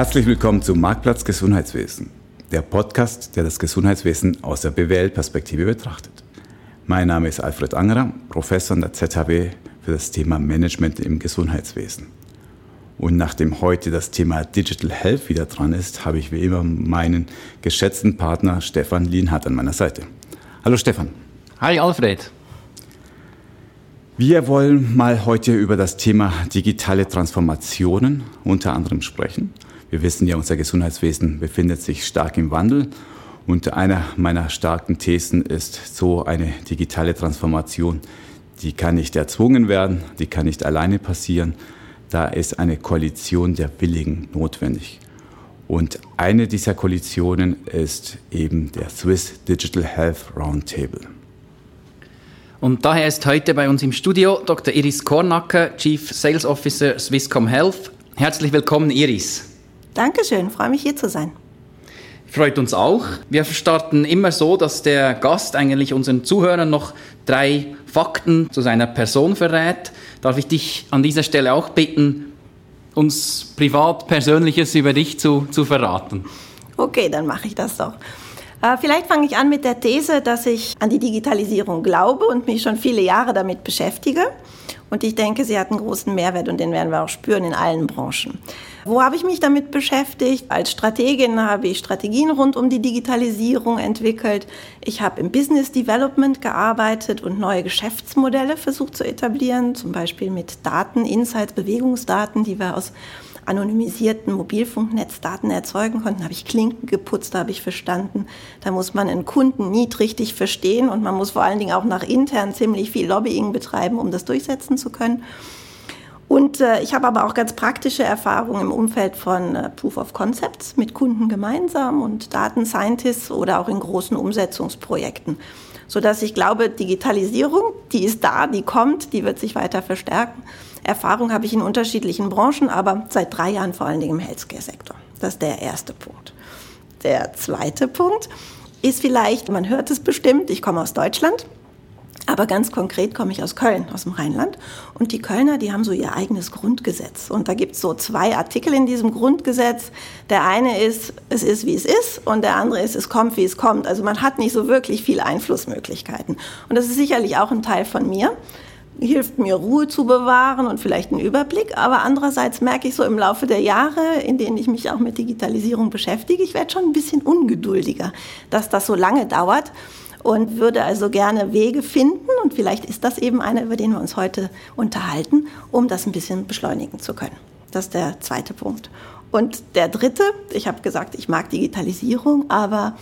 Herzlich willkommen zum Marktplatz Gesundheitswesen, der Podcast, der das Gesundheitswesen aus der BWL-Perspektive betrachtet. Mein Name ist Alfred Angerer, Professor an der ZHW für das Thema Management im Gesundheitswesen. Und nachdem heute das Thema Digital Health wieder dran ist, habe ich wie immer meinen geschätzten Partner Stefan Lienhardt an meiner Seite. Hallo Stefan. Hi Alfred. Wir wollen mal heute über das Thema digitale Transformationen unter anderem sprechen. Wir wissen ja, unser Gesundheitswesen befindet sich stark im Wandel und einer meiner starken Thesen ist so eine digitale Transformation, die kann nicht erzwungen werden, die kann nicht alleine passieren. Da ist eine Koalition der Willigen notwendig. Und eine dieser Koalitionen ist eben der Swiss Digital Health Roundtable. Und daher ist heute bei uns im Studio Dr. Iris Kornacker, Chief Sales Officer Swisscom Health. Herzlich willkommen, Iris. Dankeschön, freue mich hier zu sein. Freut uns auch. Wir starten immer so, dass der Gast eigentlich unseren Zuhörern noch drei Fakten zu seiner Person verrät. Darf ich dich an dieser Stelle auch bitten, uns privat Persönliches über dich zu, zu verraten? Okay, dann mache ich das doch. Äh, vielleicht fange ich an mit der These, dass ich an die Digitalisierung glaube und mich schon viele Jahre damit beschäftige. Und ich denke, sie hat einen großen Mehrwert und den werden wir auch spüren in allen Branchen. Wo habe ich mich damit beschäftigt? Als Strategin habe ich Strategien rund um die Digitalisierung entwickelt. Ich habe im Business Development gearbeitet und neue Geschäftsmodelle versucht zu etablieren, zum Beispiel mit Daten, Insights, Bewegungsdaten, die wir aus anonymisierten Mobilfunknetzdaten erzeugen konnten, habe ich Klinken geputzt, habe ich verstanden. Da muss man einen Kunden nie richtig verstehen und man muss vor allen Dingen auch nach intern ziemlich viel Lobbying betreiben, um das durchsetzen zu können. Und äh, ich habe aber auch ganz praktische Erfahrungen im Umfeld von äh, Proof of Concepts mit Kunden gemeinsam und Daten Scientists oder auch in großen Umsetzungsprojekten. Sodass ich glaube, Digitalisierung, die ist da, die kommt, die wird sich weiter verstärken. Erfahrung habe ich in unterschiedlichen Branchen, aber seit drei Jahren vor allen Dingen im Healthcare-Sektor. Das ist der erste Punkt. Der zweite Punkt ist vielleicht, man hört es bestimmt, ich komme aus Deutschland, aber ganz konkret komme ich aus Köln, aus dem Rheinland. Und die Kölner, die haben so ihr eigenes Grundgesetz. Und da gibt es so zwei Artikel in diesem Grundgesetz. Der eine ist, es ist, wie es ist. Und der andere ist, es kommt, wie es kommt. Also man hat nicht so wirklich viel Einflussmöglichkeiten. Und das ist sicherlich auch ein Teil von mir hilft mir Ruhe zu bewahren und vielleicht einen Überblick. Aber andererseits merke ich so im Laufe der Jahre, in denen ich mich auch mit Digitalisierung beschäftige, ich werde schon ein bisschen ungeduldiger, dass das so lange dauert und würde also gerne Wege finden und vielleicht ist das eben einer, über den wir uns heute unterhalten, um das ein bisschen beschleunigen zu können. Das ist der zweite Punkt. Und der dritte, ich habe gesagt, ich mag Digitalisierung, aber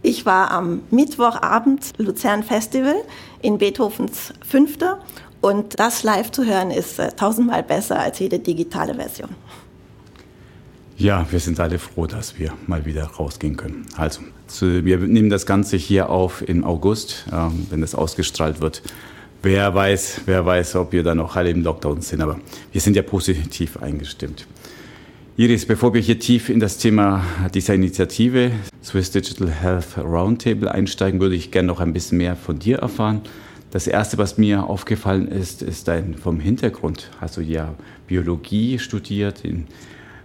ich war am Mittwochabend Luzern Festival in Beethovens Fünfter und das live zu hören ist äh, tausendmal besser als jede digitale Version. Ja, wir sind alle froh, dass wir mal wieder rausgehen können. Also, wir nehmen das Ganze hier auf im August, ähm, wenn es ausgestrahlt wird. Wer weiß, wer weiß, ob wir dann noch alle im Lockdown sind, aber wir sind ja positiv eingestimmt. Iris, bevor wir hier tief in das Thema dieser Initiative Swiss Digital Health Roundtable einsteigen, würde ich gerne noch ein bisschen mehr von dir erfahren. Das erste, was mir aufgefallen ist, ist dein vom Hintergrund. Hast du ja Biologie studiert, in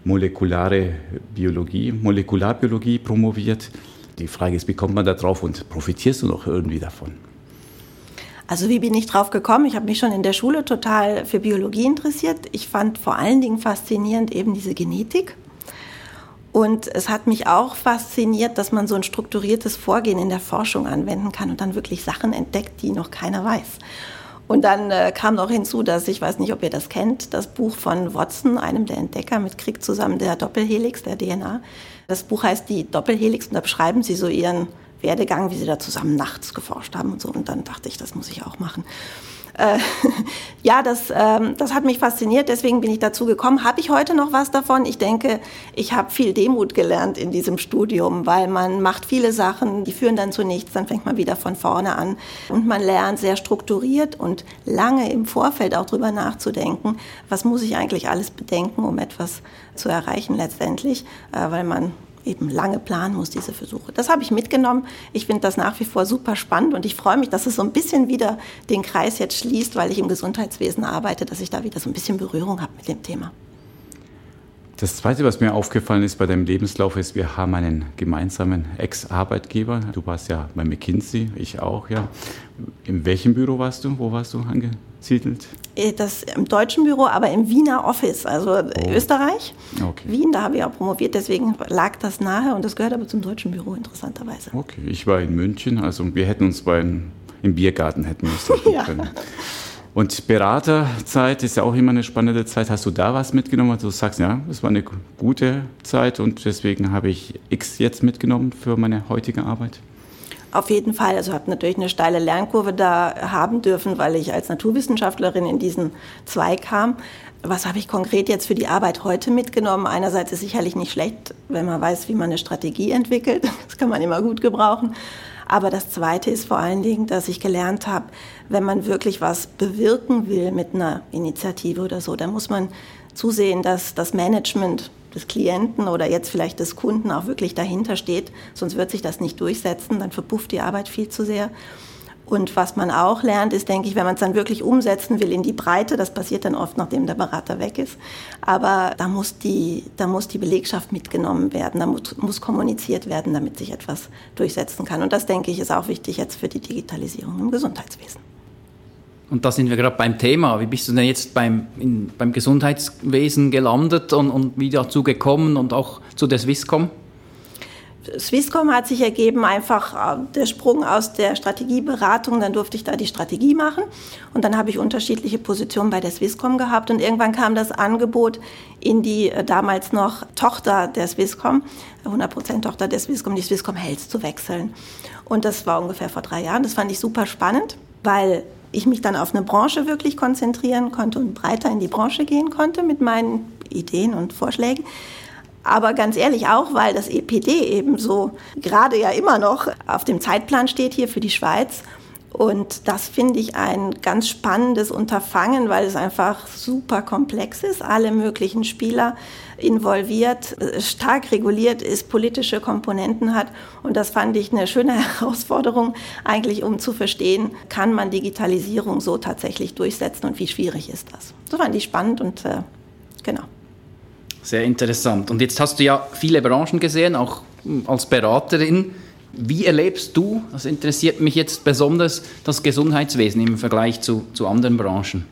molekulare Biologie, Molekularbiologie promoviert. Die Frage ist, wie kommt man da drauf und profitierst du noch irgendwie davon? Also wie bin ich drauf gekommen? Ich habe mich schon in der Schule total für Biologie interessiert. Ich fand vor allen Dingen faszinierend eben diese Genetik. Und es hat mich auch fasziniert, dass man so ein strukturiertes Vorgehen in der Forschung anwenden kann und dann wirklich Sachen entdeckt, die noch keiner weiß. Und dann äh, kam noch hinzu, dass ich weiß nicht, ob ihr das kennt, das Buch von Watson, einem der Entdecker mit Krieg zusammen der Doppelhelix der DNA. Das Buch heißt die Doppelhelix und da beschreiben sie so ihren Werdegang, wie sie da zusammen nachts geforscht haben und so. Und dann dachte ich, das muss ich auch machen. Äh, ja, das, ähm, das hat mich fasziniert, deswegen bin ich dazu gekommen. Habe ich heute noch was davon? Ich denke, ich habe viel Demut gelernt in diesem Studium, weil man macht viele Sachen, die führen dann zu nichts, dann fängt man wieder von vorne an und man lernt sehr strukturiert und lange im Vorfeld auch drüber nachzudenken, was muss ich eigentlich alles bedenken, um etwas zu erreichen letztendlich, äh, weil man eben lange planen muss, diese Versuche. Das habe ich mitgenommen. Ich finde das nach wie vor super spannend und ich freue mich, dass es so ein bisschen wieder den Kreis jetzt schließt, weil ich im Gesundheitswesen arbeite, dass ich da wieder so ein bisschen Berührung habe mit dem Thema. Das Zweite, was mir aufgefallen ist bei deinem Lebenslauf, ist, wir haben einen gemeinsamen Ex-Arbeitgeber. Du warst ja bei McKinsey, ich auch, ja. In welchem Büro warst du? Wo warst du angesiedelt? Äh, das im deutschen Büro, aber im Wiener Office, also oh. Österreich. Okay. Wien, da habe ich auch promoviert, deswegen lag das nahe und das gehört aber zum deutschen Büro, interessanterweise. Okay, ich war in München, also wir hätten uns beim im Biergarten hätten müssen ja. können. Und Beraterzeit ist ja auch immer eine spannende Zeit. Hast du da was mitgenommen, wo du sagst, ja, das war eine gute Zeit und deswegen habe ich X jetzt mitgenommen für meine heutige Arbeit? Auf jeden Fall. Also habe natürlich eine steile Lernkurve da haben dürfen, weil ich als Naturwissenschaftlerin in diesen Zweig kam. Was habe ich konkret jetzt für die Arbeit heute mitgenommen? Einerseits ist sicherlich nicht schlecht, wenn man weiß, wie man eine Strategie entwickelt. Das kann man immer gut gebrauchen. Aber das Zweite ist vor allen Dingen, dass ich gelernt habe, wenn man wirklich was bewirken will mit einer Initiative oder so, dann muss man zusehen, dass das Management des Klienten oder jetzt vielleicht des Kunden auch wirklich dahinter steht. Sonst wird sich das nicht durchsetzen, dann verpufft die Arbeit viel zu sehr. Und was man auch lernt, ist, denke ich, wenn man es dann wirklich umsetzen will in die Breite, das passiert dann oft, nachdem der Berater weg ist, aber da muss die, da muss die Belegschaft mitgenommen werden, da muss, muss kommuniziert werden, damit sich etwas durchsetzen kann. Und das, denke ich, ist auch wichtig jetzt für die Digitalisierung im Gesundheitswesen. Und da sind wir gerade beim Thema. Wie bist du denn jetzt beim, in, beim Gesundheitswesen gelandet und, und wie dazu gekommen und auch zu der Swisscom? Swisscom hat sich ergeben, einfach äh, der Sprung aus der Strategieberatung, dann durfte ich da die Strategie machen und dann habe ich unterschiedliche Positionen bei der Swisscom gehabt und irgendwann kam das Angebot in die äh, damals noch Tochter der Swisscom, 100% Tochter der Swisscom, die Swisscom Health zu wechseln. Und das war ungefähr vor drei Jahren. Das fand ich super spannend, weil ich mich dann auf eine Branche wirklich konzentrieren konnte und breiter in die Branche gehen konnte mit meinen Ideen und Vorschlägen. Aber ganz ehrlich auch, weil das EPD eben so gerade ja immer noch auf dem Zeitplan steht hier für die Schweiz. Und das finde ich ein ganz spannendes Unterfangen, weil es einfach super komplex ist, alle möglichen Spieler involviert, stark reguliert ist, politische Komponenten hat. Und das fand ich eine schöne Herausforderung, eigentlich um zu verstehen, kann man Digitalisierung so tatsächlich durchsetzen und wie schwierig ist das. So fand ich spannend und äh, genau. Sehr interessant. Und jetzt hast du ja viele Branchen gesehen, auch hm, als Beraterin. Wie erlebst du, das interessiert mich jetzt besonders, das Gesundheitswesen im Vergleich zu, zu anderen Branchen?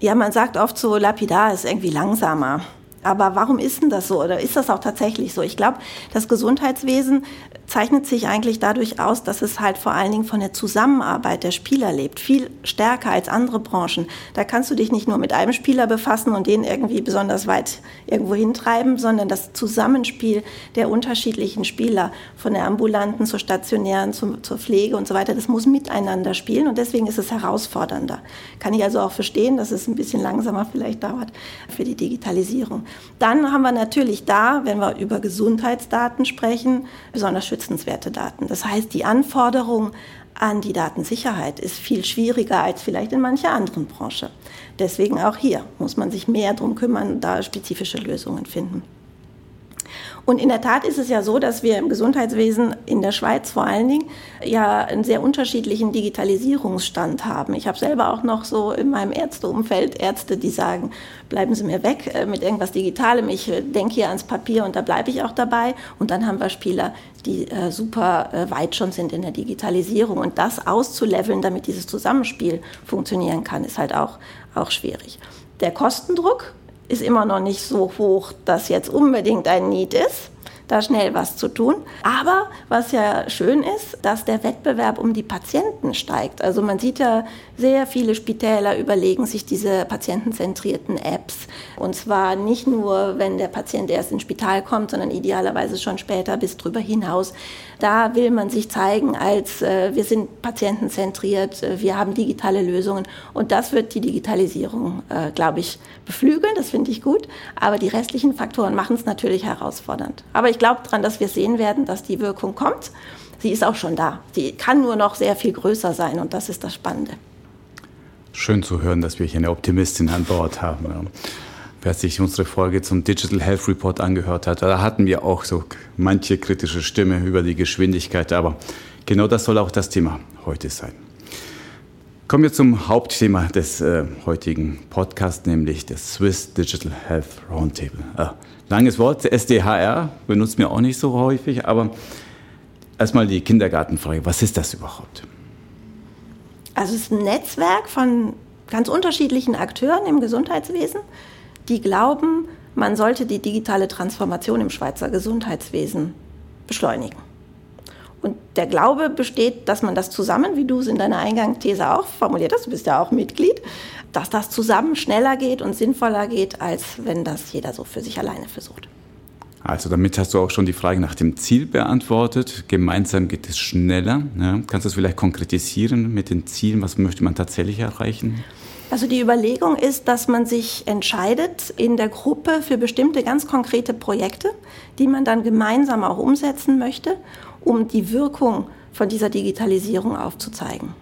Ja, man sagt oft so, lapidar ist irgendwie langsamer. Aber warum ist denn das so? Oder ist das auch tatsächlich so? Ich glaube, das Gesundheitswesen zeichnet sich eigentlich dadurch aus, dass es halt vor allen Dingen von der Zusammenarbeit der Spieler lebt, viel stärker als andere Branchen. Da kannst du dich nicht nur mit einem Spieler befassen und den irgendwie besonders weit irgendwo hintreiben, sondern das Zusammenspiel der unterschiedlichen Spieler, von der ambulanten zur stationären, zum, zur Pflege und so weiter, das muss miteinander spielen und deswegen ist es herausfordernder. Kann ich also auch verstehen, dass es ein bisschen langsamer vielleicht dauert für die Digitalisierung. Dann haben wir natürlich da, wenn wir über Gesundheitsdaten sprechen, besonders schützenswerte Daten. Das heißt, die Anforderung an die Datensicherheit ist viel schwieriger als vielleicht in mancher anderen Branche. Deswegen auch hier muss man sich mehr darum kümmern, da spezifische Lösungen finden. Und in der Tat ist es ja so, dass wir im Gesundheitswesen in der Schweiz vor allen Dingen ja einen sehr unterschiedlichen Digitalisierungsstand haben. Ich habe selber auch noch so in meinem Ärzteumfeld Ärzte, die sagen, bleiben Sie mir weg äh, mit irgendwas Digitalem. Ich äh, denke hier ans Papier und da bleibe ich auch dabei. Und dann haben wir Spieler, die äh, super weit schon sind in der Digitalisierung. Und das auszuleveln, damit dieses Zusammenspiel funktionieren kann, ist halt auch, auch schwierig. Der Kostendruck ist immer noch nicht so hoch, dass jetzt unbedingt ein Need ist da schnell was zu tun. Aber was ja schön ist, dass der Wettbewerb um die Patienten steigt. Also man sieht ja, sehr viele Spitäler überlegen sich diese patientenzentrierten Apps. Und zwar nicht nur, wenn der Patient erst ins Spital kommt, sondern idealerweise schon später bis drüber hinaus. Da will man sich zeigen als, äh, wir sind patientenzentriert, äh, wir haben digitale Lösungen. Und das wird die Digitalisierung, äh, glaube ich, beflügeln. Das finde ich gut. Aber die restlichen Faktoren machen es natürlich herausfordernd. Aber ich glaube daran, dass wir sehen werden, dass die Wirkung kommt. Sie ist auch schon da. Sie kann nur noch sehr viel größer sein und das ist das Spannende. Schön zu hören, dass wir hier eine Optimistin an Bord haben. Wer sich unsere Folge zum Digital Health Report angehört hat, da hatten wir auch so manche kritische Stimme über die Geschwindigkeit, aber genau das soll auch das Thema heute sein. Kommen wir zum Hauptthema des äh, heutigen Podcasts, nämlich das Swiss Digital Health Roundtable. Äh, langes Wort, SDHR, benutzen wir auch nicht so häufig, aber erstmal die Kindergartenfrage. Was ist das überhaupt? Also es ist ein Netzwerk von ganz unterschiedlichen Akteuren im Gesundheitswesen, die glauben, man sollte die digitale Transformation im Schweizer Gesundheitswesen beschleunigen. Und der Glaube besteht, dass man das zusammen, wie du es in deiner Eingangsthese auch formuliert hast, du bist ja auch Mitglied, dass das zusammen schneller geht und sinnvoller geht, als wenn das jeder so für sich alleine versucht. Also damit hast du auch schon die Frage nach dem Ziel beantwortet. Gemeinsam geht es schneller. Ja, kannst du es vielleicht konkretisieren mit den Zielen? Was möchte man tatsächlich erreichen? Also die Überlegung ist, dass man sich entscheidet in der Gruppe für bestimmte ganz konkrete Projekte, die man dann gemeinsam auch umsetzen möchte, um die Wirkung von dieser Digitalisierung aufzuzeigen.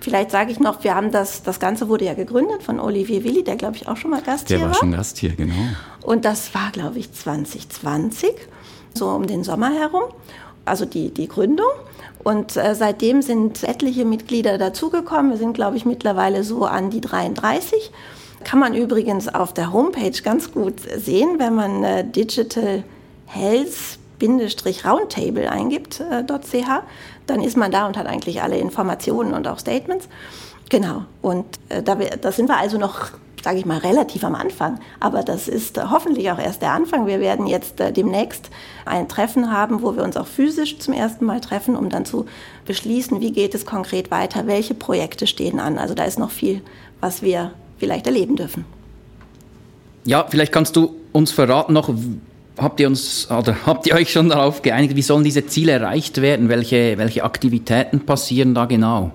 Vielleicht sage ich noch, wir haben das, das Ganze wurde ja gegründet von Olivier Willi, der glaube ich auch schon mal Gast der hier war. Der war schon Gast hier, genau. Und das war, glaube ich, 2020, so um den Sommer herum, also die, die Gründung. Und äh, seitdem sind etliche Mitglieder dazugekommen. Wir sind, glaube ich, mittlerweile so an die 33. Kann man übrigens auf der Homepage ganz gut sehen, wenn man äh, Digital Health Roundtable eingibt, äh, dann ist man da und hat eigentlich alle Informationen und auch Statements. Genau. Und äh, da sind wir also noch sage ich mal, relativ am Anfang. Aber das ist äh, hoffentlich auch erst der Anfang. Wir werden jetzt äh, demnächst ein Treffen haben, wo wir uns auch physisch zum ersten Mal treffen, um dann zu beschließen, wie geht es konkret weiter, welche Projekte stehen an. Also da ist noch viel, was wir vielleicht erleben dürfen. Ja, vielleicht kannst du uns verraten noch, habt ihr uns oder habt ihr euch schon darauf geeinigt, wie sollen diese Ziele erreicht werden? Welche, welche Aktivitäten passieren da genau?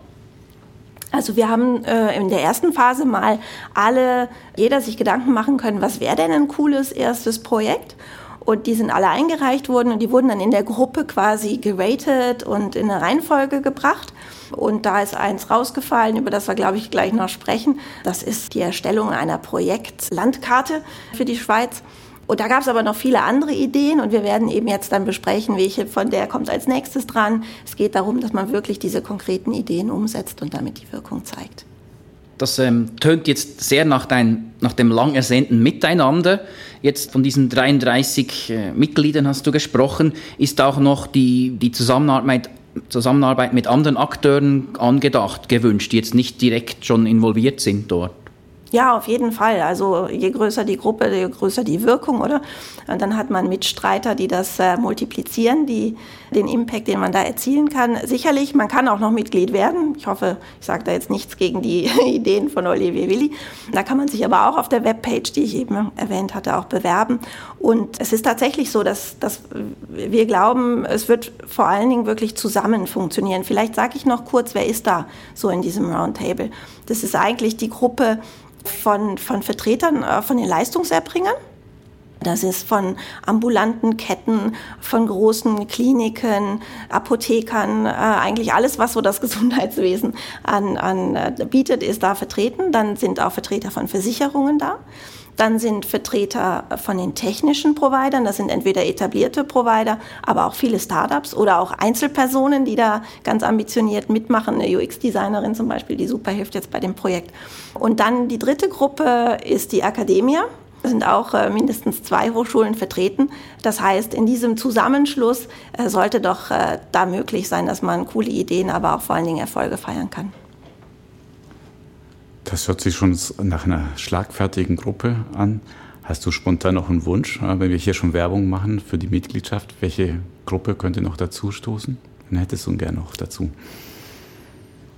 Also wir haben äh, in der ersten Phase mal alle, jeder sich Gedanken machen können, was wäre denn ein cooles erstes Projekt? Und die sind alle eingereicht worden und die wurden dann in der Gruppe quasi geratet und in eine Reihenfolge gebracht. Und da ist eins rausgefallen, über das wir, glaube ich, gleich noch sprechen. Das ist die Erstellung einer Projektlandkarte für die Schweiz. Und da gab es aber noch viele andere Ideen und wir werden eben jetzt dann besprechen, welche von der kommt als nächstes dran. Es geht darum, dass man wirklich diese konkreten Ideen umsetzt und damit die Wirkung zeigt. Das ähm, tönt jetzt sehr nach, dein, nach dem lang ersehnten Miteinander. Jetzt von diesen 33 äh, Mitgliedern hast du gesprochen. Ist auch noch die, die Zusammenarbeit, Zusammenarbeit mit anderen Akteuren angedacht, gewünscht, die jetzt nicht direkt schon involviert sind dort? Ja, auf jeden Fall. Also je größer die Gruppe, je größer die Wirkung, oder? Und dann hat man Mitstreiter, die das äh, multiplizieren, die den Impact, den man da erzielen kann. Sicherlich, man kann auch noch Mitglied werden. Ich hoffe, ich sage da jetzt nichts gegen die Ideen von Olivier Willi. Da kann man sich aber auch auf der Webpage, die ich eben erwähnt hatte, auch bewerben. Und es ist tatsächlich so, dass, dass wir glauben, es wird vor allen Dingen wirklich zusammen funktionieren. Vielleicht sage ich noch kurz, wer ist da so in diesem Roundtable? Das ist eigentlich die Gruppe, von, von Vertretern äh, von den Leistungserbringern. Das ist von ambulanten Ketten, von großen Kliniken, Apothekern, äh, eigentlich alles, was so das Gesundheitswesen an, an äh, bietet, ist da vertreten. Dann sind auch Vertreter von Versicherungen da. Dann sind Vertreter von den technischen Providern, das sind entweder etablierte Provider, aber auch viele Startups oder auch Einzelpersonen, die da ganz ambitioniert mitmachen. Eine UX-Designerin zum Beispiel, die super hilft jetzt bei dem Projekt. Und dann die dritte Gruppe ist die Akademie. Es sind auch äh, mindestens zwei Hochschulen vertreten. Das heißt, in diesem Zusammenschluss äh, sollte doch äh, da möglich sein, dass man coole Ideen, aber auch vor allen Dingen Erfolge feiern kann. Das hört sich schon nach einer schlagfertigen Gruppe an. Hast du spontan noch einen Wunsch, äh, wenn wir hier schon Werbung machen für die Mitgliedschaft? Welche Gruppe könnte noch dazu stoßen? Dann hättest du gern noch dazu.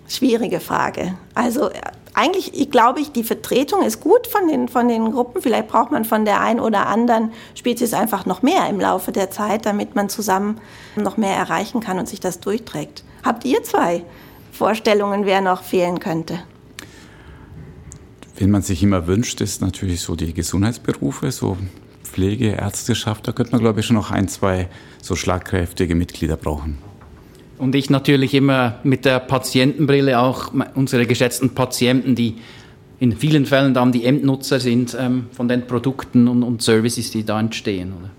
Schwierige Frage. Also äh, eigentlich ich glaube ich, die Vertretung ist gut von den, von den Gruppen. Vielleicht braucht man von der einen oder anderen Spezies einfach noch mehr im Laufe der Zeit, damit man zusammen noch mehr erreichen kann und sich das durchträgt. Habt ihr zwei Vorstellungen, wer noch fehlen könnte? Wen man sich immer wünscht, ist natürlich so die Gesundheitsberufe, so Pflege, Ärzteschaft. Da könnte man, glaube ich, schon noch ein, zwei so schlagkräftige Mitglieder brauchen. Und ich natürlich immer mit der Patientenbrille auch unsere geschätzten Patienten, die in vielen Fällen dann die Endnutzer sind ähm, von den Produkten und, und, Services, die da entstehen. Oder?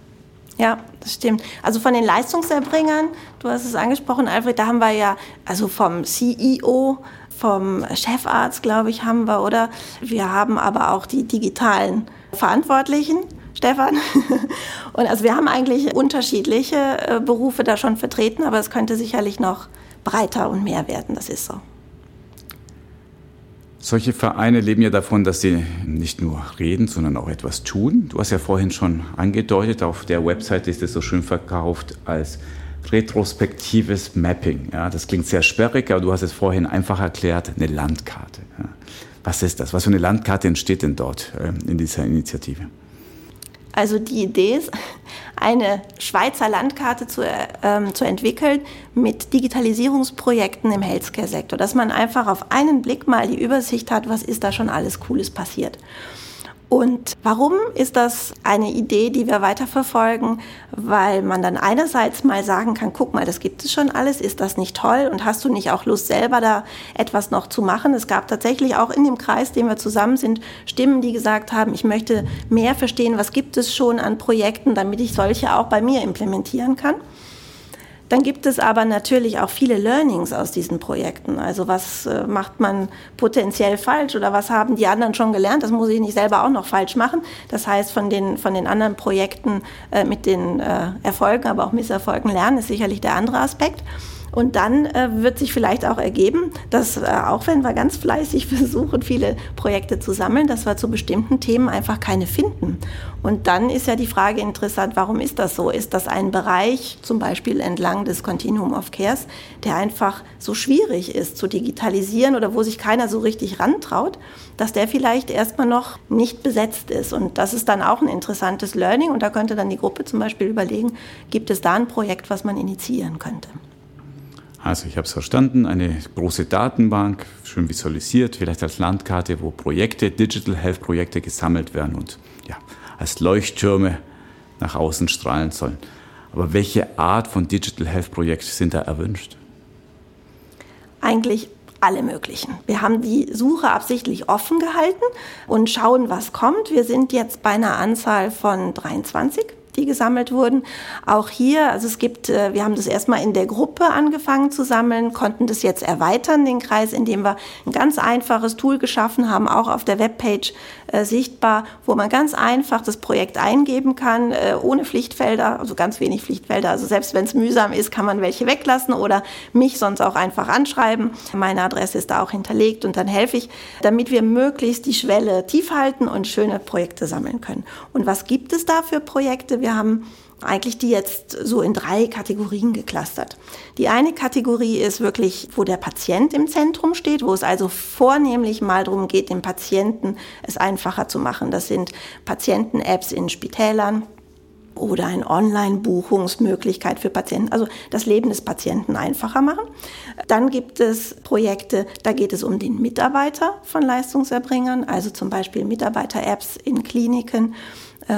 Ja, das stimmt. Also von den Leistungserbringern, du hast es angesprochen, Alfred, da haben wir ja also vom CEO vom Chefarzt, glaube ich, haben wir, oder? Wir haben aber auch die digitalen Verantwortlichen. Stefan. Und also wir haben eigentlich unterschiedliche äh, Berufe da schon vertreten, aber es könnte sicherlich noch breiter und mehr werden, das ist so. Solche Vereine leben ja davon, dass sie nicht nur reden, sondern auch etwas tun. Du hast ja vorhin schon angedeutet, auf der Website ist es so schön verkauft als retrospektives Mapping. Ja, das klingt sehr sperrig, aber du hast es vorhin einfach erklärt, eine Landkarte. Ja. Was ist das? Was für eine Landkarte entsteht denn dort äh, in dieser Initiative? Also die Idee ist, eine Schweizer Landkarte zu, ähm, zu entwickeln mit Digitalisierungsprojekten im Healthcare-Sektor, dass man einfach auf einen Blick mal die Übersicht hat, was ist da schon alles Cooles passiert. Und warum ist das eine Idee, die wir weiterverfolgen? Weil man dann einerseits mal sagen kann, guck mal, das gibt es schon alles, ist das nicht toll und hast du nicht auch Lust selber da etwas noch zu machen? Es gab tatsächlich auch in dem Kreis, dem wir zusammen sind, Stimmen, die gesagt haben, ich möchte mehr verstehen, was gibt es schon an Projekten, damit ich solche auch bei mir implementieren kann. Dann gibt es aber natürlich auch viele Learnings aus diesen Projekten. Also was äh, macht man potenziell falsch oder was haben die anderen schon gelernt? Das muss ich nicht selber auch noch falsch machen. Das heißt, von den, von den anderen Projekten äh, mit den äh, Erfolgen, aber auch Misserfolgen lernen, ist sicherlich der andere Aspekt. Und dann äh, wird sich vielleicht auch ergeben, dass äh, auch wenn wir ganz fleißig versuchen, viele Projekte zu sammeln, dass wir zu bestimmten Themen einfach keine finden. Und dann ist ja die Frage interessant, warum ist das so? Ist das ein Bereich, zum Beispiel entlang des Continuum of Cares, der einfach so schwierig ist zu digitalisieren oder wo sich keiner so richtig rantraut, dass der vielleicht erstmal noch nicht besetzt ist? Und das ist dann auch ein interessantes Learning. Und da könnte dann die Gruppe zum Beispiel überlegen, gibt es da ein Projekt, was man initiieren könnte? Also ich habe es verstanden, eine große Datenbank, schön visualisiert, vielleicht als Landkarte, wo Projekte, Digital Health Projekte gesammelt werden und ja, als Leuchttürme nach außen strahlen sollen. Aber welche Art von Digital Health Projekt sind da erwünscht? Eigentlich alle möglichen. Wir haben die Suche absichtlich offen gehalten und schauen, was kommt. Wir sind jetzt bei einer Anzahl von 23 die gesammelt wurden. Auch hier, also es gibt, äh, wir haben das erstmal in der Gruppe angefangen zu sammeln, konnten das jetzt erweitern, den Kreis, indem wir ein ganz einfaches Tool geschaffen haben, auch auf der Webpage äh, sichtbar, wo man ganz einfach das Projekt eingeben kann, äh, ohne Pflichtfelder, also ganz wenig Pflichtfelder. Also selbst wenn es mühsam ist, kann man welche weglassen oder mich sonst auch einfach anschreiben. Meine Adresse ist da auch hinterlegt und dann helfe ich, damit wir möglichst die Schwelle tief halten und schöne Projekte sammeln können. Und was gibt es da für Projekte? Wir haben eigentlich die jetzt so in drei Kategorien geklustert. Die eine Kategorie ist wirklich, wo der Patient im Zentrum steht, wo es also vornehmlich mal darum geht, dem Patienten es einfacher zu machen. Das sind Patienten-Apps in Spitälern, oder eine Online-Buchungsmöglichkeit für Patienten, also das Leben des Patienten einfacher machen. Dann gibt es Projekte, da geht es um den Mitarbeiter von Leistungserbringern, also zum Beispiel Mitarbeiter-Apps in Kliniken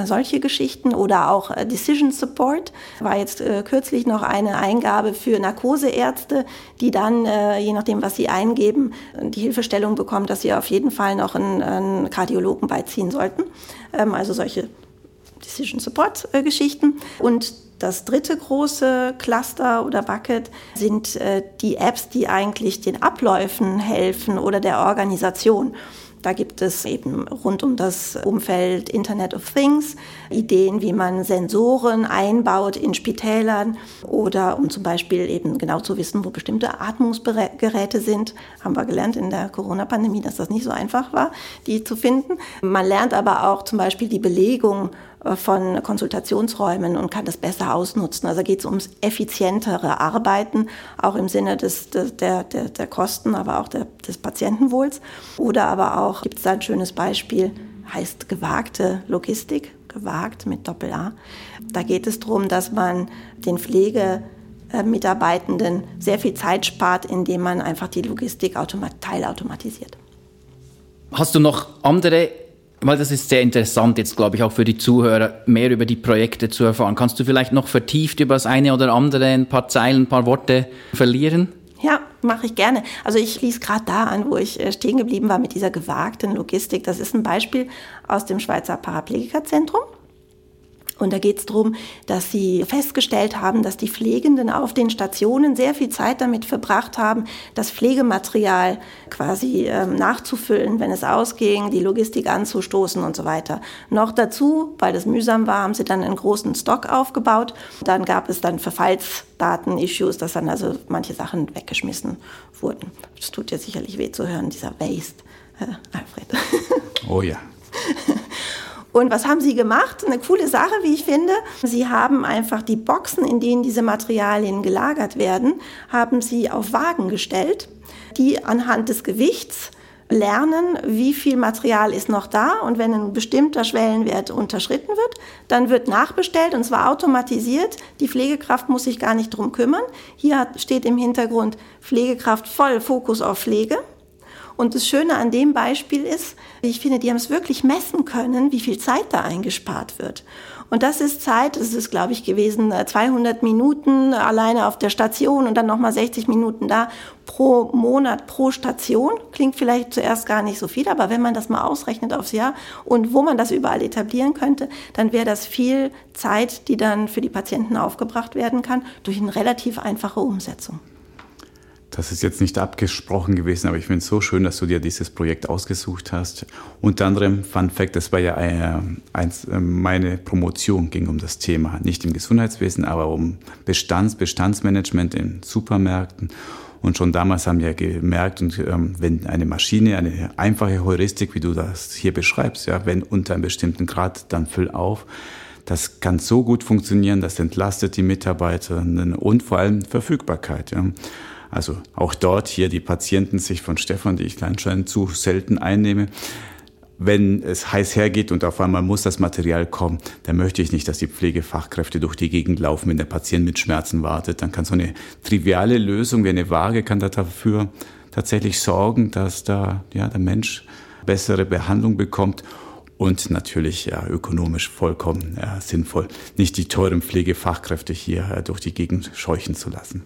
solche Geschichten oder auch äh, Decision Support. War jetzt äh, kürzlich noch eine Eingabe für Narkoseärzte, die dann, äh, je nachdem, was sie eingeben, die Hilfestellung bekommen, dass sie auf jeden Fall noch einen, einen Kardiologen beiziehen sollten. Ähm, also solche Decision Support äh, Geschichten. Und das dritte große Cluster oder Bucket sind äh, die Apps, die eigentlich den Abläufen helfen oder der Organisation. Da gibt es eben rund um das Umfeld Internet of Things Ideen, wie man Sensoren einbaut in Spitälern oder um zum Beispiel eben genau zu wissen, wo bestimmte Atmungsgeräte sind. Haben wir gelernt in der Corona-Pandemie, dass das nicht so einfach war, die zu finden. Man lernt aber auch zum Beispiel die Belegung von Konsultationsräumen und kann das besser ausnutzen. Also geht es ums effizientere Arbeiten, auch im Sinne des, der, der, der Kosten, aber auch der, des Patientenwohls. Oder aber auch, gibt es da ein schönes Beispiel, heißt gewagte Logistik, gewagt mit Doppel-A. Da geht es darum, dass man den Pflegemitarbeitenden sehr viel Zeit spart, indem man einfach die Logistik teilautomatisiert. Hast du noch andere weil das ist sehr interessant jetzt, glaube ich, auch für die Zuhörer, mehr über die Projekte zu erfahren. Kannst du vielleicht noch vertieft über das eine oder andere ein paar Zeilen, ein paar Worte verlieren? Ja, mache ich gerne. Also ich schließe gerade da an, wo ich äh, stehen geblieben war mit dieser gewagten Logistik. Das ist ein Beispiel aus dem Schweizer Paraplegikerzentrum. Und da geht es darum, dass sie festgestellt haben, dass die Pflegenden auf den Stationen sehr viel Zeit damit verbracht haben, das Pflegematerial quasi ähm, nachzufüllen, wenn es ausging, die Logistik anzustoßen und so weiter. Noch dazu, weil das mühsam war, haben sie dann einen großen Stock aufgebaut. Dann gab es dann Verfallsdaten-Issues, dass dann also manche Sachen weggeschmissen wurden. Das tut ja sicherlich weh zu hören, dieser Waste, äh, Alfred. Oh ja. Und was haben sie gemacht? Eine coole Sache, wie ich finde. Sie haben einfach die Boxen, in denen diese Materialien gelagert werden, haben sie auf Wagen gestellt, die anhand des Gewichts lernen, wie viel Material ist noch da und wenn ein bestimmter Schwellenwert unterschritten wird, dann wird nachbestellt und zwar automatisiert. Die Pflegekraft muss sich gar nicht drum kümmern. Hier steht im Hintergrund Pflegekraft voll Fokus auf Pflege. Und das Schöne an dem Beispiel ist, ich finde, die haben es wirklich messen können, wie viel Zeit da eingespart wird. Und das ist Zeit, das ist, glaube ich, gewesen 200 äh, Minuten alleine auf der Station und dann nochmal 60 Minuten da pro Monat, pro Station. Klingt vielleicht zuerst gar nicht so viel, aber wenn man das mal ausrechnet aufs Jahr und wo man das überall etablieren könnte, dann wäre das viel Zeit, die dann für die Patienten aufgebracht werden kann durch eine relativ einfache Umsetzung. Das ist jetzt nicht abgesprochen gewesen, aber ich finde es so schön, dass du dir dieses Projekt ausgesucht hast. Unter anderem, Fun Fact, das war ja äh, eins, äh, meine Promotion, ging um das Thema, nicht im Gesundheitswesen, aber um Bestands, Bestandsmanagement in Supermärkten. Und schon damals haben wir gemerkt, und ähm, wenn eine Maschine, eine einfache Heuristik, wie du das hier beschreibst, ja, wenn unter einem bestimmten Grad, dann füll auf, das kann so gut funktionieren, das entlastet die Mitarbeiter und vor allem Verfügbarkeit. Ja. Also auch dort hier die Patienten sich von Stefan, die ich anscheinend zu selten einnehme, wenn es heiß hergeht und auf einmal muss das Material kommen, dann möchte ich nicht, dass die Pflegefachkräfte durch die Gegend laufen, wenn der Patient mit Schmerzen wartet. Dann kann so eine triviale Lösung wie eine Waage kann dafür tatsächlich sorgen, dass da ja, der Mensch bessere Behandlung bekommt und natürlich ja, ökonomisch vollkommen ja, sinnvoll, nicht die teuren Pflegefachkräfte hier ja, durch die Gegend scheuchen zu lassen.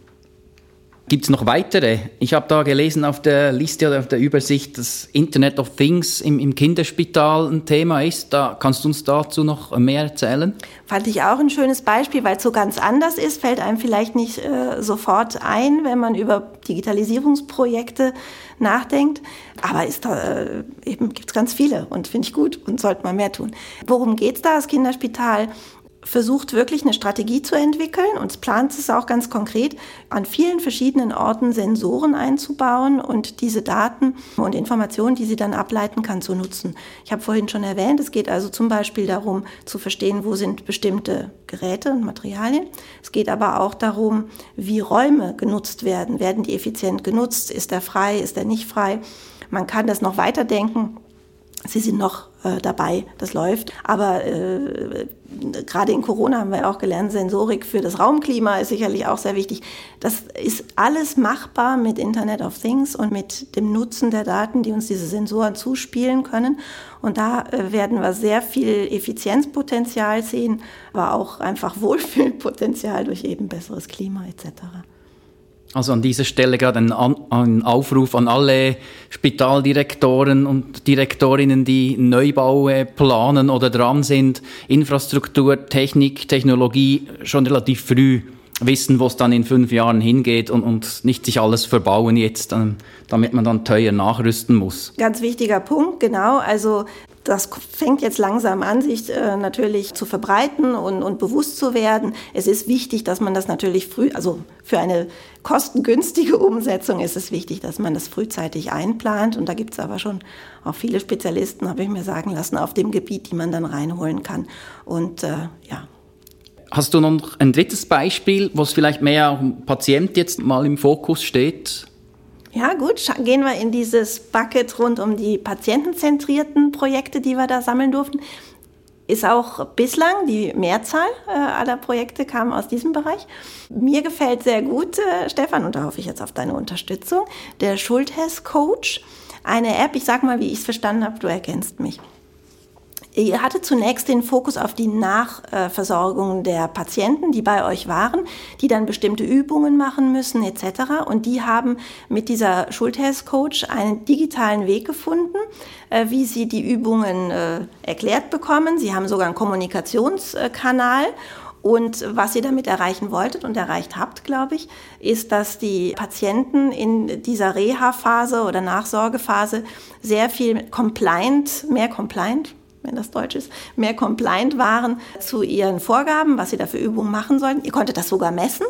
Gibt es noch weitere? Ich habe da gelesen auf der Liste oder auf der Übersicht, dass Internet of Things im, im, Kinderspital ein Thema ist. Da kannst du uns dazu noch mehr erzählen? Fand ich auch ein schönes Beispiel, weil es so ganz anders ist, fällt einem vielleicht nicht äh, sofort ein, wenn man über Digitalisierungsprojekte nachdenkt. Aber ist da, äh, eben gibt es ganz viele und finde ich gut und sollte man mehr tun. Worum geht es da? Das Kinderspital versucht wirklich eine Strategie zu entwickeln und plant es auch ganz konkret, an vielen verschiedenen Orten Sensoren einzubauen und diese Daten und Informationen, die sie dann ableiten kann, zu nutzen. Ich habe vorhin schon erwähnt, es geht also zum Beispiel darum zu verstehen, wo sind bestimmte Geräte und Materialien. Es geht aber auch darum, wie Räume genutzt werden. Werden die effizient genutzt? Ist er frei? Ist er nicht frei? Man kann das noch weiterdenken Sie sind noch äh, dabei, das läuft. Aber äh, gerade in Corona haben wir auch gelernt, Sensorik für das Raumklima ist sicherlich auch sehr wichtig. Das ist alles machbar mit Internet of Things und mit dem Nutzen der Daten, die uns diese Sensoren zuspielen können. Und da äh, werden wir sehr viel Effizienzpotenzial sehen, aber auch einfach Wohlfühlpotenzial durch eben besseres Klima etc. Also an dieser Stelle gerade ein, ein, Aufruf an alle Spitaldirektoren und Direktorinnen, die Neubau planen oder dran sind, Infrastruktur, Technik, Technologie schon relativ früh wissen, wo es dann in fünf Jahren hingeht und, und nicht sich alles verbauen jetzt, damit man dann teuer nachrüsten muss. Ganz wichtiger Punkt, genau. Also das fängt jetzt langsam an, sich äh, natürlich zu verbreiten und, und bewusst zu werden. Es ist wichtig, dass man das natürlich früh, also für eine kostengünstige Umsetzung ist es wichtig, dass man das frühzeitig einplant. Und da gibt es aber schon auch viele Spezialisten, habe ich mir sagen lassen, auf dem Gebiet, die man dann reinholen kann. Und äh, ja. Hast du noch ein drittes Beispiel, wo es vielleicht mehr auch Patient jetzt mal im Fokus steht? Ja, gut, gehen wir in dieses Bucket rund um die patientenzentrierten Projekte, die wir da sammeln durften. Ist auch bislang die Mehrzahl äh, aller Projekte kam aus diesem Bereich. Mir gefällt sehr gut, äh, Stefan, und da hoffe ich jetzt auf deine Unterstützung, der Schulthess Coach. Eine App, ich sag mal, wie ich es verstanden habe, du erkennst mich. Ihr hattet zunächst den Fokus auf die Nachversorgung der Patienten, die bei euch waren, die dann bestimmte Übungen machen müssen etc. Und die haben mit dieser Schulthess-Coach einen digitalen Weg gefunden, äh, wie sie die Übungen äh, erklärt bekommen. Sie haben sogar einen Kommunikationskanal und was ihr damit erreichen wolltet und erreicht habt, glaube ich, ist, dass die Patienten in dieser Reha-Phase oder Nachsorgephase sehr viel compliant, mehr compliant, wenn das Deutsch ist, mehr compliant waren zu ihren Vorgaben, was sie da für Übungen machen sollten. Ihr konntet das sogar messen.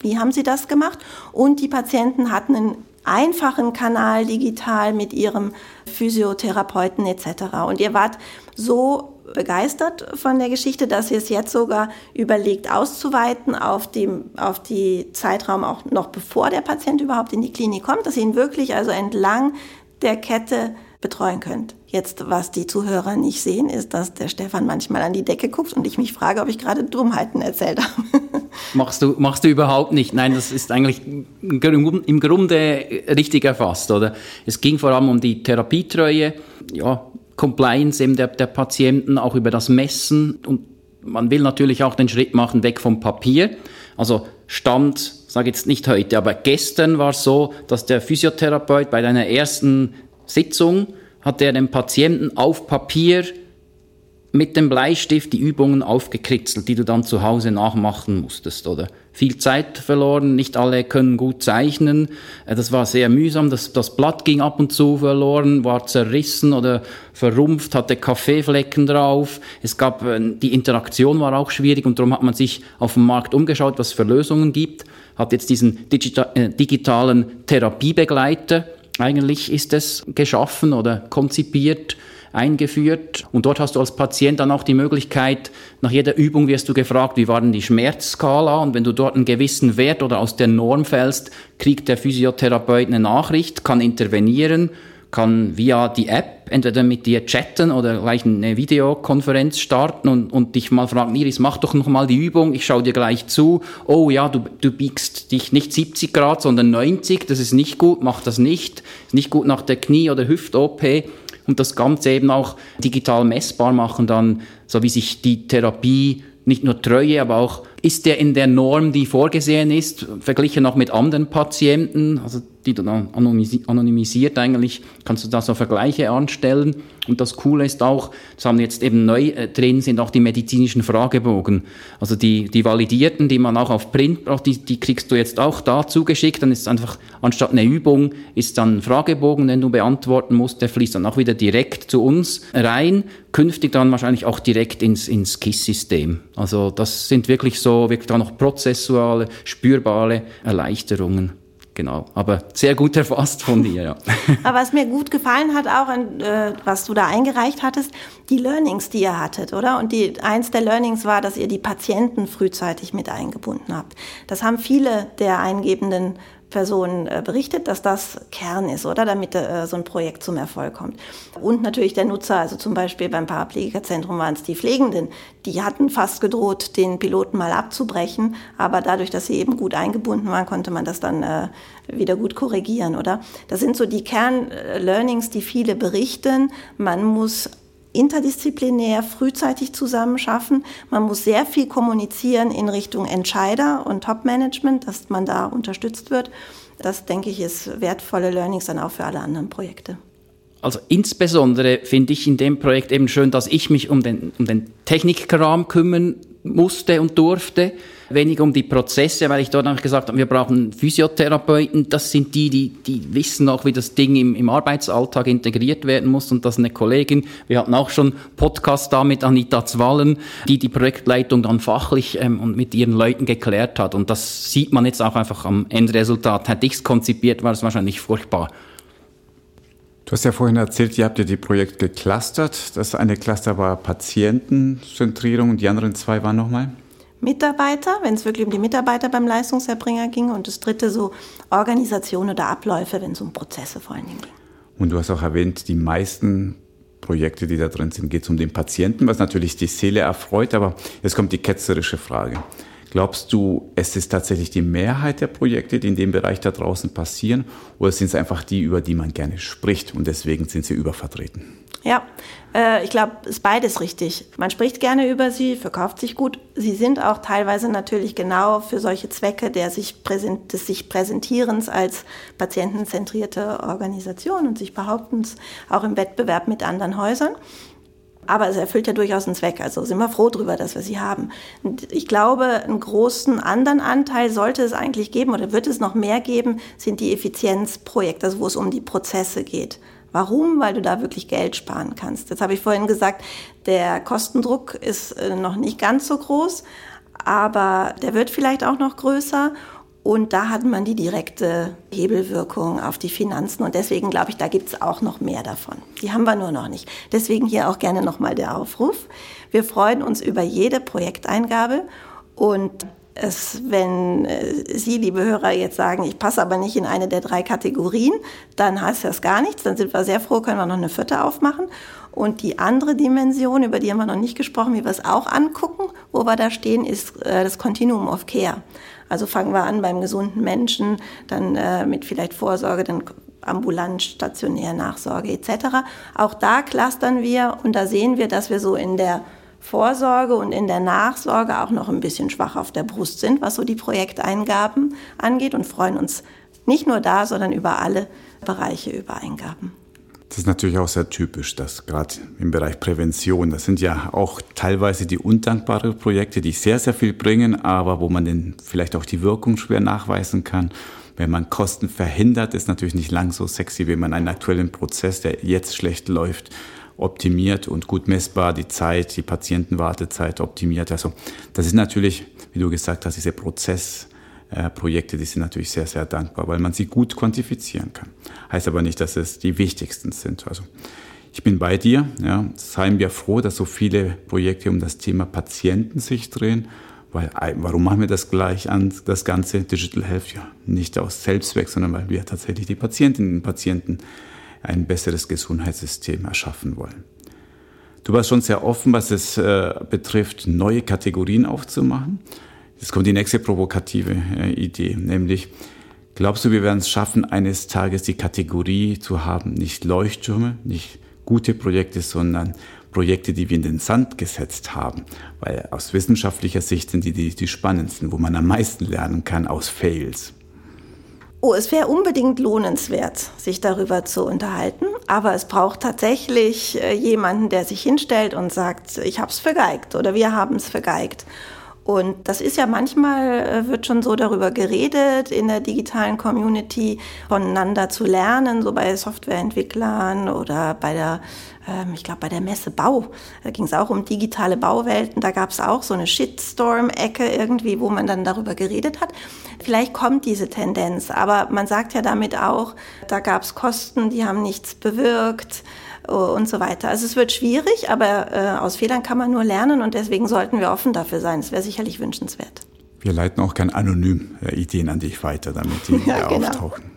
Wie haben sie das gemacht? Und die Patienten hatten einen einfachen Kanal digital mit ihrem Physiotherapeuten etc. Und ihr wart so begeistert von der Geschichte, dass ihr es jetzt sogar überlegt auszuweiten auf, die, auf die Zeitraum auch noch bevor der Patient überhaupt in die Klinik kommt, dass ihr ihn wirklich also entlang der Kette betreuen könnt. Jetzt, was die Zuhörer nicht sehen, ist, dass der Stefan manchmal an die Decke guckt und ich mich frage, ob ich gerade Dummheiten erzählt habe. Machst du, machst du überhaupt nicht. Nein, das ist eigentlich im Grunde richtig erfasst, oder? Es ging vor allem um die Therapietreue, ja, Compliance eben der, der Patienten, auch über das Messen und man will natürlich auch den Schritt machen weg vom Papier. Also Stand, sage jetzt nicht heute, aber gestern war es so, dass der Physiotherapeut bei deiner ersten Sitzung hat er dem Patienten auf Papier mit dem Bleistift die Übungen aufgekritzelt, die du dann zu Hause nachmachen musstest, oder? Viel Zeit verloren, nicht alle können gut zeichnen. Äh, das war sehr mühsam, das, das Blatt ging ab und zu verloren, war zerrissen oder verrumpft, hatte Kaffeeflecken drauf. Es gab, äh, die Interaktion war auch schwierig und darum hat man sich auf dem Markt umgeschaut, was es für Lösungen gibt, hat jetzt diesen digital, äh, digitalen Therapiebegleiter, eigentlich ist es geschaffen oder konzipiert, eingeführt. Und dort hast du als Patient dann auch die Möglichkeit, nach jeder Übung wirst du gefragt, wie war denn die Schmerzskala? Und wenn du dort einen gewissen Wert oder aus der Norm fällst, kriegt der Physiotherapeut eine Nachricht, kann intervenieren, kann via die App entweder mit dir chatten oder gleich eine Videokonferenz starten und, und dich mal fragen, Iris, mach doch noch mal die Übung, ich schaue dir gleich zu. Oh ja, du, du biegst dich nicht 70 Grad, sondern 90, das ist nicht gut, mach das nicht. Ist nicht gut nach der Knie- oder Hüft-OP und das Ganze eben auch digital messbar machen, dann so wie sich die Therapie nicht nur Treue, aber auch ist der in der Norm, die vorgesehen ist, verglichen auch mit anderen Patienten, also die dann anonymisiert eigentlich, kannst du da so Vergleiche anstellen. Und das Coole ist auch, das haben jetzt eben neu äh, drin, sind auch die medizinischen Fragebogen. Also die, die validierten, die man auch auf Print braucht, die, die kriegst du jetzt auch da zugeschickt. Dann ist es einfach, anstatt eine Übung, ist dann ein Fragebogen, den du beantworten musst, der fließt dann auch wieder direkt zu uns rein. Künftig dann wahrscheinlich auch direkt ins, ins KISS-System. Also das sind wirklich so, wirklich da noch prozessuale, spürbare Erleichterungen. Genau, aber sehr gut erfasst von dir, ja. aber was mir gut gefallen hat, auch in, äh, was du da eingereicht hattest, die Learnings, die ihr hattet, oder? Und die, eins der Learnings war, dass ihr die Patienten frühzeitig mit eingebunden habt. Das haben viele der eingebenden Person äh, berichtet, dass das Kern ist, oder? Damit äh, so ein Projekt zum Erfolg kommt. Und natürlich der Nutzer, also zum Beispiel beim Paraplegikerzentrum waren es die Pflegenden, die hatten fast gedroht, den Piloten mal abzubrechen, aber dadurch, dass sie eben gut eingebunden waren, konnte man das dann äh, wieder gut korrigieren, oder? Das sind so die Kern-Learnings, die viele berichten. Man muss interdisziplinär frühzeitig zusammenschaffen. Man muss sehr viel kommunizieren in Richtung Entscheider und Top-Management, dass man da unterstützt wird. Das, denke ich, ist wertvolle Learnings dann auch für alle anderen Projekte. Also insbesondere finde ich in dem Projekt eben schön, dass ich mich um den, um den Technikkram kümmern musste und durfte weniger um die Prozesse, weil ich dort auch gesagt habe, wir brauchen Physiotherapeuten. Das sind die, die, die wissen auch, wie das Ding im, im Arbeitsalltag integriert werden muss. Und das ist eine Kollegin. Wir hatten auch schon Podcast da mit Anita Zwallen, die die Projektleitung dann fachlich ähm, und mit ihren Leuten geklärt hat. Und das sieht man jetzt auch einfach am Endresultat. Hätte ich es konzipiert, war es wahrscheinlich furchtbar. Du hast ja vorhin erzählt, ihr habt ja die Projekte geclustert. Das eine Cluster war Patientenzentrierung und die anderen zwei waren nochmal? Mitarbeiter, wenn es wirklich um die Mitarbeiter beim Leistungserbringer ging. Und das dritte so Organisation oder Abläufe, wenn es um Prozesse vor allen Dingen ging. Und du hast auch erwähnt, die meisten Projekte, die da drin sind, geht es um den Patienten, was natürlich die Seele erfreut. Aber jetzt kommt die ketzerische Frage. Glaubst du, es ist tatsächlich die Mehrheit der Projekte, die in dem Bereich da draußen passieren, oder sind es einfach die, über die man gerne spricht und deswegen sind sie übervertreten? Ja, äh, ich glaube, es ist beides richtig. Man spricht gerne über sie, verkauft sich gut. Sie sind auch teilweise natürlich genau für solche Zwecke der sich präsent, des sich Präsentierens als patientenzentrierte Organisation und sich behauptens auch im Wettbewerb mit anderen Häusern. Aber es erfüllt ja durchaus einen Zweck. Also sind wir froh darüber, dass wir sie haben. Und ich glaube, einen großen anderen Anteil sollte es eigentlich geben oder wird es noch mehr geben, sind die Effizienzprojekte, also wo es um die Prozesse geht. Warum? Weil du da wirklich Geld sparen kannst. Jetzt habe ich vorhin gesagt, der Kostendruck ist äh, noch nicht ganz so groß, aber der wird vielleicht auch noch größer. Und da hat man die direkte Hebelwirkung auf die Finanzen. Und deswegen glaube ich, da gibt es auch noch mehr davon. Die haben wir nur noch nicht. Deswegen hier auch gerne nochmal der Aufruf. Wir freuen uns über jede Projekteingabe. Und es, wenn äh, Sie, liebe Hörer, jetzt sagen, ich passe aber nicht in eine der drei Kategorien, dann heißt das gar nichts. Dann sind wir sehr froh, können wir noch eine vierte aufmachen. Und die andere Dimension, über die haben wir noch nicht gesprochen, wie wir es auch angucken, wo wir da stehen, ist äh, das Continuum of Care. Also fangen wir an beim gesunden Menschen, dann äh, mit vielleicht Vorsorge, dann ambulant, stationär, Nachsorge etc. Auch da clustern wir und da sehen wir, dass wir so in der Vorsorge und in der Nachsorge auch noch ein bisschen schwach auf der Brust sind, was so die Projekteingaben angeht und freuen uns nicht nur da, sondern über alle Bereiche über Eingaben. Das ist natürlich auch sehr typisch, dass gerade im Bereich Prävention, das sind ja auch teilweise die undankbaren Projekte, die sehr, sehr viel bringen, aber wo man dann vielleicht auch die Wirkung schwer nachweisen kann. Wenn man Kosten verhindert, ist natürlich nicht lang so sexy, wenn man einen aktuellen Prozess, der jetzt schlecht läuft, optimiert und gut messbar die Zeit, die Patientenwartezeit optimiert. Also das ist natürlich, wie du gesagt hast, diese Prozess äh, die sind natürlich sehr, sehr dankbar, weil man sie gut quantifizieren kann. Heißt aber nicht, dass es die wichtigsten sind. Also ich bin bei dir. Ja. Seien wir froh, dass so viele Projekte um das Thema Patienten sich drehen. Weil, warum machen wir das gleich an das ganze Digital Health? Ja, nicht aus Selbstzweck, sondern weil wir tatsächlich die Patientinnen und Patienten ein besseres Gesundheitssystem erschaffen wollen. Du warst schon sehr offen, was es äh, betrifft, neue Kategorien aufzumachen. Jetzt kommt die nächste provokative äh, Idee, nämlich, glaubst du, wir werden es schaffen, eines Tages die Kategorie zu haben, nicht Leuchttürme, nicht gute Projekte, sondern Projekte, die wir in den Sand gesetzt haben. Weil aus wissenschaftlicher Sicht sind die, die die spannendsten, wo man am meisten lernen kann aus Fails. Oh, es wäre unbedingt lohnenswert, sich darüber zu unterhalten, aber es braucht tatsächlich äh, jemanden, der sich hinstellt und sagt, ich habe es vergeigt oder wir haben es vergeigt. Und das ist ja manchmal, äh, wird schon so darüber geredet, in der digitalen Community voneinander zu lernen, so bei Softwareentwicklern oder bei der, ähm, ich glaube, bei der Messe Bau. Da ging es auch um digitale Bauwelten. Da gab es auch so eine Shitstorm-Ecke irgendwie, wo man dann darüber geredet hat. Vielleicht kommt diese Tendenz, aber man sagt ja damit auch, da gab es Kosten, die haben nichts bewirkt. Und so weiter. Also es wird schwierig, aber äh, aus Fehlern kann man nur lernen und deswegen sollten wir offen dafür sein. Es wäre sicherlich wünschenswert. Wir leiten auch gern anonym äh, Ideen an dich weiter, damit die ja, genau. auftauchen.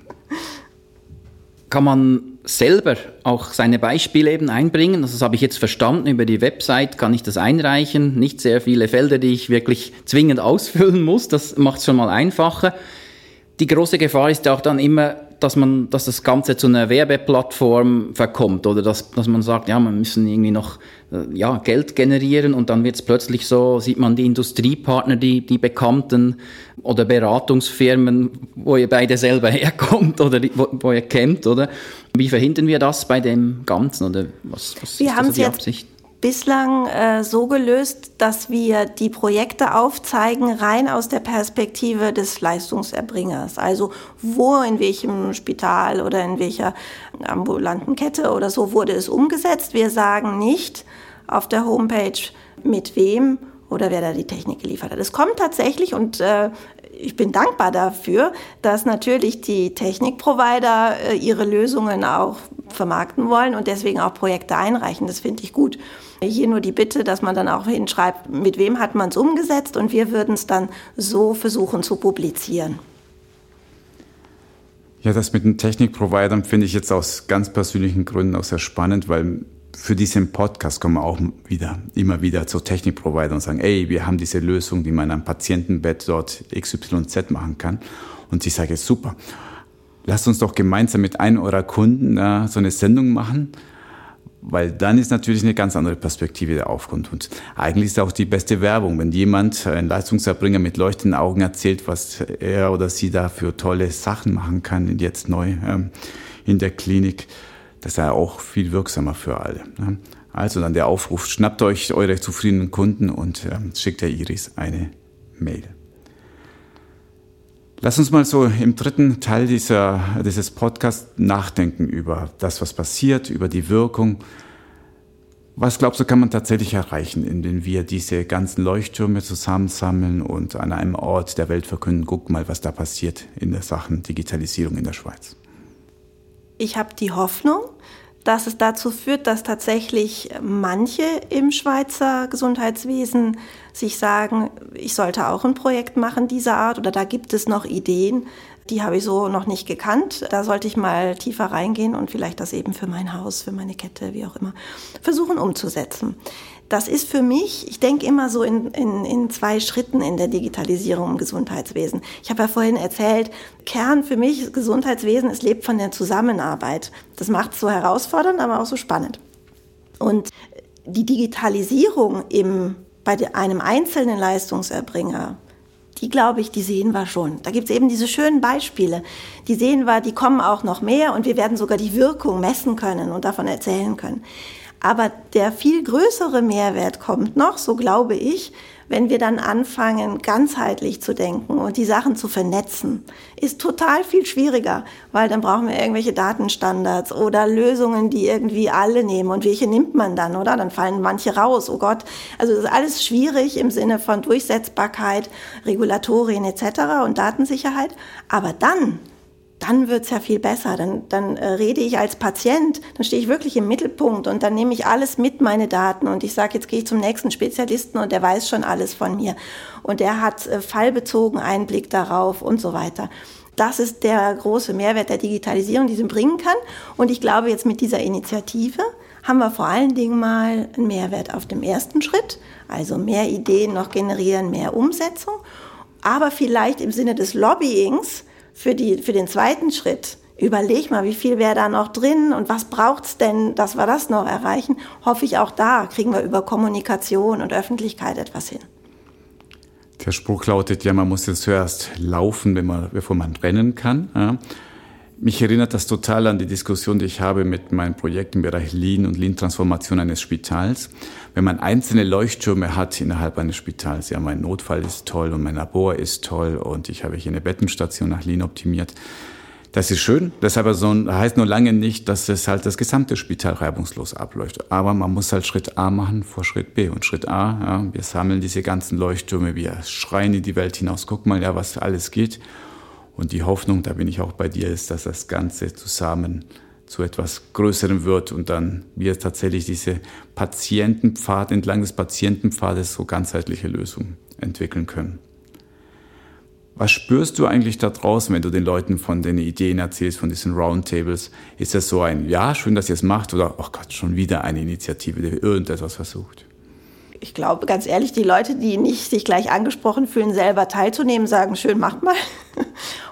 Kann man selber auch seine Beispiele eben einbringen? Das habe ich jetzt verstanden. Über die Website kann ich das einreichen. Nicht sehr viele Felder, die ich wirklich zwingend ausfüllen muss. Das macht es schon mal einfacher. Die große Gefahr ist auch dann immer, dass man, dass das Ganze zu einer Werbeplattform verkommt oder dass, dass man sagt, ja, man müssen irgendwie noch äh, ja, Geld generieren und dann wird es plötzlich so, sieht man die Industriepartner, die, die Bekannten oder Beratungsfirmen, wo ihr beide selber herkommt oder die, wo, wo, ihr kennt, oder? Wie verhindern wir das bei dem Ganzen oder was, was wir ist also die Absicht? Bislang äh, so gelöst, dass wir die Projekte aufzeigen, rein aus der Perspektive des Leistungserbringers. Also wo, in welchem Spital oder in welcher ambulanten Kette oder so wurde es umgesetzt. Wir sagen nicht auf der Homepage, mit wem oder wer da die Technik geliefert hat. Es kommt tatsächlich und äh, ich bin dankbar dafür, dass natürlich die Technikprovider äh, ihre Lösungen auch vermarkten wollen und deswegen auch Projekte einreichen. Das finde ich gut. Hier nur die Bitte, dass man dann auch hinschreibt, mit wem hat man es umgesetzt und wir würden es dann so versuchen zu publizieren. Ja, das mit den Technikprovidern finde ich jetzt aus ganz persönlichen Gründen auch sehr spannend, weil für diesen Podcast kommen wir auch wieder, immer wieder zu Technikprovidern und sagen, ey, wir haben diese Lösung, die man am Patientenbett dort XYZ machen kann. Und ich sage, super, lasst uns doch gemeinsam mit einem eurer Kunden äh, so eine Sendung machen, weil dann ist natürlich eine ganz andere Perspektive, die aufkommt. Und eigentlich ist auch die beste Werbung, wenn jemand, ein Leistungserbringer mit leuchtenden Augen erzählt, was er oder sie da für tolle Sachen machen kann, jetzt neu ähm, in der Klinik, das ja auch viel wirksamer für alle. Ne? Also dann der Aufruf, schnappt euch eure zufriedenen Kunden und ähm, schickt der Iris eine Mail. Lass uns mal so im dritten Teil dieser, dieses Podcasts nachdenken über das, was passiert, über die Wirkung. Was glaubst du, kann man tatsächlich erreichen, indem wir diese ganzen Leuchttürme zusammensammeln und an einem Ort der Welt verkünden, guck mal, was da passiert in der Sachen Digitalisierung in der Schweiz? Ich habe die Hoffnung, dass es dazu führt, dass tatsächlich manche im Schweizer Gesundheitswesen sich sagen, ich sollte auch ein Projekt machen dieser Art oder da gibt es noch Ideen, die habe ich so noch nicht gekannt. Da sollte ich mal tiefer reingehen und vielleicht das eben für mein Haus, für meine Kette, wie auch immer, versuchen umzusetzen. Das ist für mich, ich denke immer so in, in, in zwei Schritten in der Digitalisierung im Gesundheitswesen. Ich habe ja vorhin erzählt, Kern für mich Gesundheitswesen, es lebt von der Zusammenarbeit. Das macht es so herausfordernd, aber auch so spannend. Und die Digitalisierung im, bei einem einzelnen Leistungserbringer, die glaube ich, die sehen wir schon. Da gibt es eben diese schönen Beispiele. Die sehen wir, die kommen auch noch mehr und wir werden sogar die Wirkung messen können und davon erzählen können. Aber der viel größere Mehrwert kommt noch, so glaube ich, wenn wir dann anfangen, ganzheitlich zu denken und die Sachen zu vernetzen, ist total viel schwieriger, weil dann brauchen wir irgendwelche Datenstandards oder Lösungen, die irgendwie alle nehmen. Und welche nimmt man dann, oder? Dann fallen manche raus. Oh Gott. Also das ist alles schwierig im Sinne von Durchsetzbarkeit, Regulatorien etc. und Datensicherheit. Aber dann dann wird's ja viel besser. Dann, dann äh, rede ich als Patient, dann stehe ich wirklich im Mittelpunkt und dann nehme ich alles mit, meine Daten. Und ich sage, jetzt gehe ich zum nächsten Spezialisten und der weiß schon alles von mir. Und der hat äh, fallbezogen Einblick darauf und so weiter. Das ist der große Mehrwert der Digitalisierung, die sie bringen kann. Und ich glaube, jetzt mit dieser Initiative haben wir vor allen Dingen mal einen Mehrwert auf dem ersten Schritt. Also mehr Ideen noch generieren, mehr Umsetzung. Aber vielleicht im Sinne des Lobbyings, für, die, für den zweiten Schritt, überleg mal, wie viel wäre da noch drin und was braucht's denn, dass wir das noch erreichen, hoffe ich auch da kriegen wir über Kommunikation und Öffentlichkeit etwas hin. Der Spruch lautet ja, man muss jetzt zuerst laufen, wenn man, bevor man rennen kann. Ja. Mich erinnert das total an die Diskussion, die ich habe mit meinem Projekt im Bereich Lean und Lean-Transformation eines Spitals. Wenn man einzelne Leuchttürme hat innerhalb eines Spitals, ja, mein Notfall ist toll und mein Labor ist toll und ich habe hier eine Bettenstation nach Lean optimiert. Das ist schön, das aber so heißt nur lange nicht, dass es halt das gesamte Spital reibungslos abläuft. Aber man muss halt Schritt A machen vor Schritt B. Und Schritt A, ja, wir sammeln diese ganzen Leuchttürme, wir schreien in die Welt hinaus, guck mal, ja, was alles geht. Und die Hoffnung, da bin ich auch bei dir, ist, dass das Ganze zusammen zu etwas Größerem wird und dann wir tatsächlich diese Patientenpfad, entlang des Patientenpfades so ganzheitliche Lösungen entwickeln können. Was spürst du eigentlich da draußen, wenn du den Leuten von den Ideen erzählst, von diesen Roundtables? Ist das so ein, ja, schön, dass ihr es macht oder, oh Gott, schon wieder eine Initiative, die irgendetwas versucht? Ich glaube ganz ehrlich, die Leute, die nicht sich gleich angesprochen fühlen, selber teilzunehmen, sagen, schön, macht mal.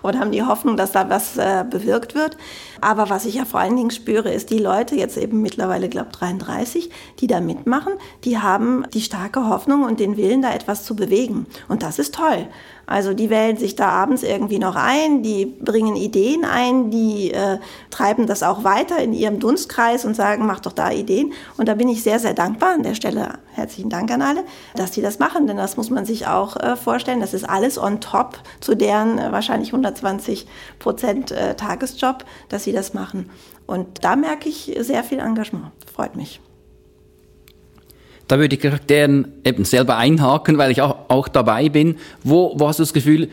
Oder haben die Hoffnung, dass da was äh, bewirkt wird. Aber was ich ja vor allen Dingen spüre, ist die Leute, jetzt eben mittlerweile, glaube 33, die da mitmachen, die haben die starke Hoffnung und den Willen, da etwas zu bewegen. Und das ist toll. Also die wählen sich da abends irgendwie noch ein, die bringen Ideen ein, die äh, treiben das auch weiter in ihrem Dunstkreis und sagen, mach doch da Ideen. Und da bin ich sehr, sehr dankbar an der Stelle. Herzlichen Dank an alle, dass die das machen, denn das muss man sich auch äh, vorstellen. Das ist alles on top zu deren äh, wahrscheinlich 120 Prozent äh, Tagesjob, dass sie das machen. Und da merke ich sehr viel Engagement. Freut mich. Da würde ich gerne eben selber einhaken, weil ich auch, auch dabei bin. Wo, wo hast du das Gefühl,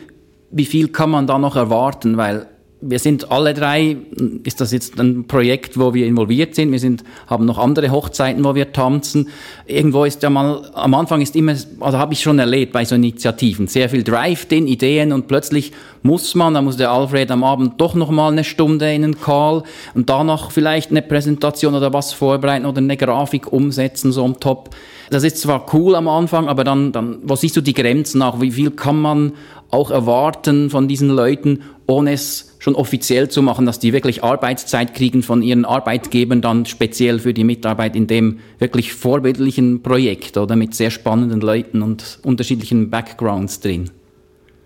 wie viel kann man da noch erwarten? Weil wir sind alle drei, ist das jetzt ein Projekt, wo wir involviert sind. Wir sind, haben noch andere Hochzeiten, wo wir tanzen. Irgendwo ist ja mal, am Anfang ist immer, also habe ich schon erlebt bei so Initiativen, sehr viel Drive, den Ideen und plötzlich muss man, da muss der Alfred am Abend doch noch mal eine Stunde in einen Call und danach vielleicht eine Präsentation oder was vorbereiten oder eine Grafik umsetzen, so am Top. Das ist zwar cool am Anfang, aber dann, dann, wo siehst du die Grenzen nach? Wie viel kann man auch erwarten von diesen Leuten, ohne es schon offiziell zu machen, dass die wirklich Arbeitszeit kriegen von ihren Arbeitgebern dann speziell für die Mitarbeit in dem wirklich vorbildlichen Projekt oder mit sehr spannenden Leuten und unterschiedlichen Backgrounds drin?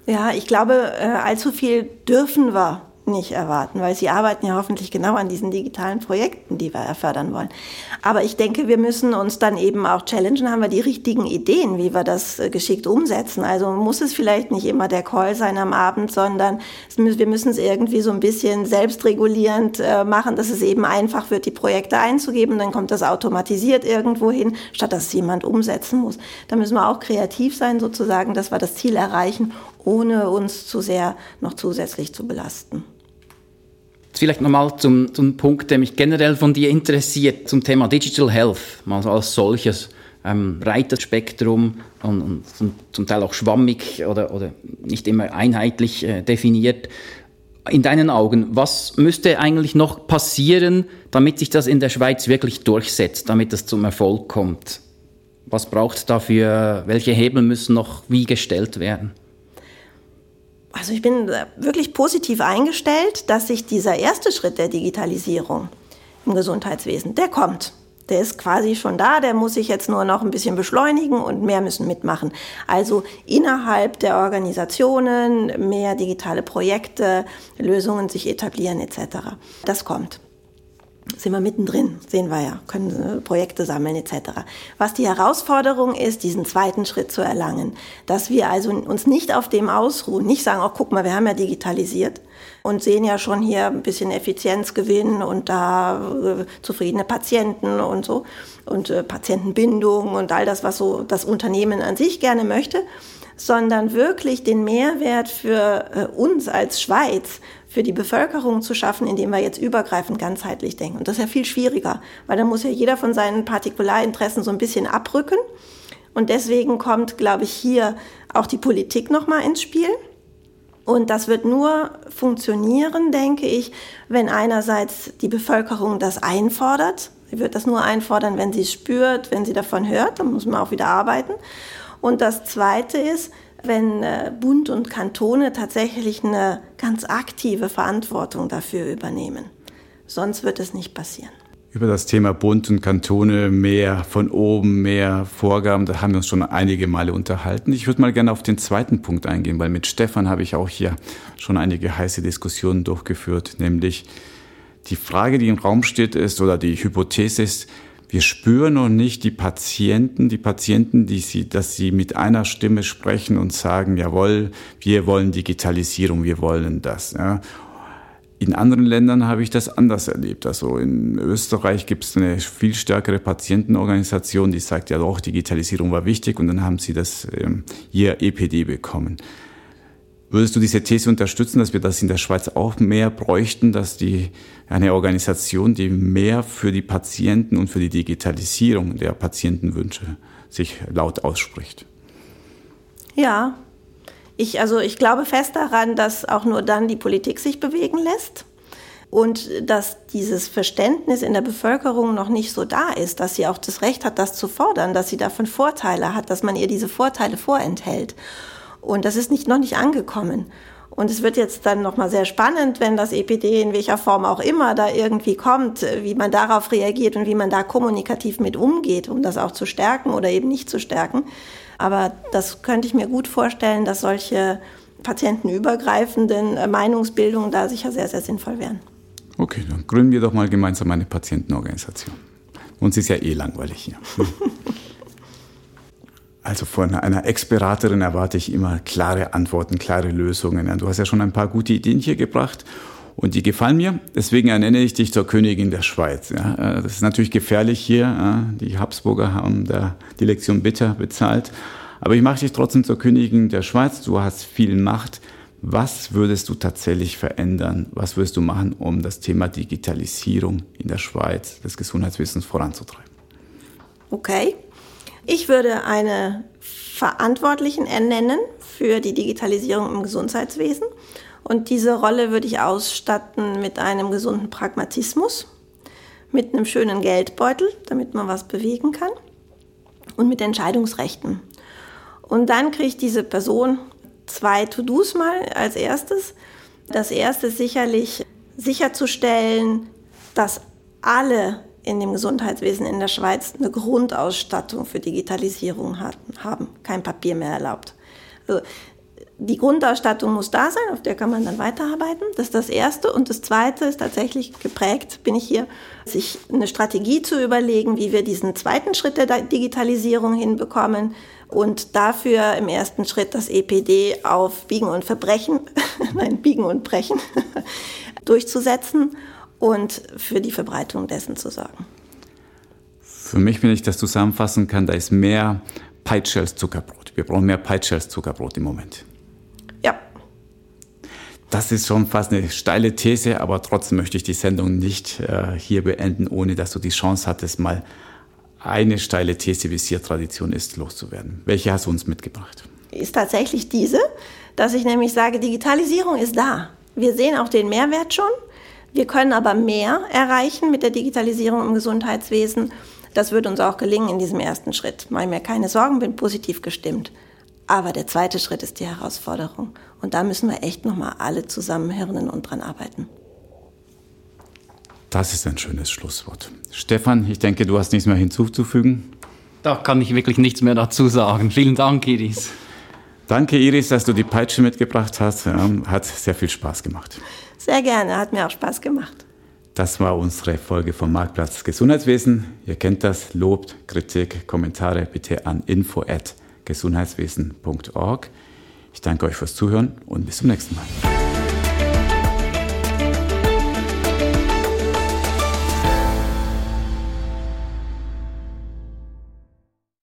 Ja, ich glaube, äh, allzu viel dürfen wir nicht erwarten, weil Sie arbeiten ja hoffentlich genau an diesen digitalen Projekten, die wir fördern wollen. Aber ich denke, wir müssen uns dann eben auch challengen, haben wir die richtigen Ideen, wie wir das äh, geschickt umsetzen. Also muss es vielleicht nicht immer der Call sein am Abend, sondern wir müssen es irgendwie so ein bisschen selbstregulierend äh, machen, dass es eben einfach wird, die Projekte einzugeben, dann kommt das automatisiert irgendwo hin, statt dass es jemand umsetzen muss. Da müssen wir auch kreativ sein, sozusagen, dass wir das Ziel erreichen, ohne uns zu sehr noch zusätzlich zu belasten. Vielleicht nochmal zum, zum Punkt, der mich generell von dir interessiert, zum Thema Digital Health, mal so als solches. Ähm, breites Spektrum und, und, zum Teil auch schwammig oder, oder nicht immer einheitlich äh, definiert. In deinen Augen, was müsste eigentlich noch passieren, damit sich das in der Schweiz wirklich durchsetzt, damit es zum Erfolg kommt? Was braucht es dafür? Welche Hebel müssen noch wie gestellt werden? Also ich bin wirklich positiv eingestellt, dass sich dieser erste Schritt der Digitalisierung im Gesundheitswesen, der kommt. Der ist quasi schon da, der muss sich jetzt nur noch ein bisschen beschleunigen und mehr müssen mitmachen. Also innerhalb der Organisationen mehr digitale Projekte, Lösungen sich etablieren etc. Das kommt sind wir mittendrin, sehen wir ja, können äh, Projekte sammeln etc. Was die Herausforderung ist, diesen zweiten Schritt zu erlangen, dass wir also uns nicht auf dem ausruhen, nicht sagen, oh guck mal, wir haben ja digitalisiert und sehen ja schon hier ein bisschen Effizienzgewinn und da äh, zufriedene Patienten und so und äh, Patientenbindung und all das, was so das Unternehmen an sich gerne möchte, sondern wirklich den Mehrwert für äh, uns als Schweiz für die Bevölkerung zu schaffen, indem wir jetzt übergreifend ganzheitlich denken. Und das ist ja viel schwieriger, weil da muss ja jeder von seinen Partikularinteressen so ein bisschen abrücken. Und deswegen kommt, glaube ich, hier auch die Politik nochmal ins Spiel. Und das wird nur funktionieren, denke ich, wenn einerseits die Bevölkerung das einfordert. Sie wird das nur einfordern, wenn sie es spürt, wenn sie davon hört. Dann muss man auch wieder arbeiten. Und das Zweite ist, wenn äh, Bund und Kantone tatsächlich eine ganz aktive Verantwortung dafür übernehmen. Sonst wird es nicht passieren. Über das Thema Bund und Kantone, mehr von oben, mehr Vorgaben, da haben wir uns schon einige Male unterhalten. Ich würde mal gerne auf den zweiten Punkt eingehen, weil mit Stefan habe ich auch hier schon einige heiße Diskussionen durchgeführt, nämlich die Frage, die im Raum steht, ist, oder die Hypothese ist, wir spüren noch nicht die Patienten, die Patienten, die sie, dass sie mit einer Stimme sprechen und sagen, jawohl, wir wollen Digitalisierung, wir wollen das. Ja. In anderen Ländern habe ich das anders erlebt. Also in Österreich gibt es eine viel stärkere Patientenorganisation, die sagt, ja doch, Digitalisierung war wichtig und dann haben sie das ähm, ihr EPD bekommen. Würdest du diese These unterstützen, dass wir das in der Schweiz auch mehr bräuchten, dass die eine Organisation, die mehr für die Patienten und für die Digitalisierung der Patientenwünsche sich laut ausspricht? Ja, ich, also ich glaube fest daran, dass auch nur dann die Politik sich bewegen lässt und dass dieses Verständnis in der Bevölkerung noch nicht so da ist, dass sie auch das Recht hat, das zu fordern, dass sie davon Vorteile hat, dass man ihr diese Vorteile vorenthält. Und das ist nicht, noch nicht angekommen. Und es wird jetzt dann nochmal sehr spannend, wenn das EPD in welcher Form auch immer da irgendwie kommt, wie man darauf reagiert und wie man da kommunikativ mit umgeht, um das auch zu stärken oder eben nicht zu stärken. Aber das könnte ich mir gut vorstellen, dass solche patientenübergreifenden äh, Meinungsbildungen da sicher sehr, sehr sinnvoll wären. Okay, dann gründen wir doch mal gemeinsam eine Patientenorganisation. Uns ist ja eh langweilig hier. Also von einer Ex-Beraterin erwarte ich immer klare Antworten, klare Lösungen. Du hast ja schon ein paar gute Ideen hier gebracht und die gefallen mir. Deswegen ernenne ich dich zur Königin der Schweiz. Äh, das ist natürlich gefährlich hier. Die Habsburger haben da die Lektion bitter bezahlt. Aber ich mache dich trotzdem zur Königin der Schweiz. Du hast viel Macht. Was würdest du tatsächlich verändern? Was würdest du machen, um das Thema Digitalisierung in der Schweiz des Gesundheitswissens voranzutreiben? Okay. Ich würde eine Verantwortlichen ernennen für die Digitalisierung im Gesundheitswesen. Und diese Rolle würde ich ausstatten mit einem gesunden Pragmatismus, mit einem schönen Geldbeutel, damit man was bewegen kann, und mit Entscheidungsrechten. Und dann kriegt diese Person zwei To-Dos mal als erstes. Das erste ist sicherlich sicherzustellen, dass alle in dem Gesundheitswesen in der Schweiz eine Grundausstattung für Digitalisierung haben. Kein Papier mehr erlaubt. Also die Grundausstattung muss da sein, auf der kann man dann weiterarbeiten. Das ist das Erste. Und das Zweite ist tatsächlich geprägt, bin ich hier, sich eine Strategie zu überlegen, wie wir diesen zweiten Schritt der Digitalisierung hinbekommen und dafür im ersten Schritt das EPD auf Biegen und Verbrechen, nein, Biegen und Brechen durchzusetzen und für die Verbreitung dessen zu sorgen. Für mich, wenn ich das zusammenfassen kann, da ist mehr Peitsche als Zuckerbrot. Wir brauchen mehr Peitsche als Zuckerbrot im Moment. Ja. Das ist schon fast eine steile These, aber trotzdem möchte ich die Sendung nicht äh, hier beenden, ohne dass du die Chance hattest, mal eine steile These, wie es hier Tradition ist, loszuwerden. Welche hast du uns mitgebracht? Ist tatsächlich diese, dass ich nämlich sage, Digitalisierung ist da. Wir sehen auch den Mehrwert schon. Wir können aber mehr erreichen mit der Digitalisierung im Gesundheitswesen. Das wird uns auch gelingen in diesem ersten Schritt. Mache mir keine Sorgen, bin positiv gestimmt. Aber der zweite Schritt ist die Herausforderung. Und da müssen wir echt nochmal alle zusammenhirnen und dran arbeiten. Das ist ein schönes Schlusswort. Stefan, ich denke, du hast nichts mehr hinzuzufügen. Da kann ich wirklich nichts mehr dazu sagen. Vielen Dank, Iris. Danke, Iris, dass du die Peitsche mitgebracht hast. Hat sehr viel Spaß gemacht. Sehr gerne, hat mir auch Spaß gemacht. Das war unsere Folge vom Marktplatz Gesundheitswesen. Ihr kennt das. Lobt, Kritik, Kommentare bitte an info@ gesundheitswesen.org. Ich danke euch fürs Zuhören und bis zum nächsten Mal.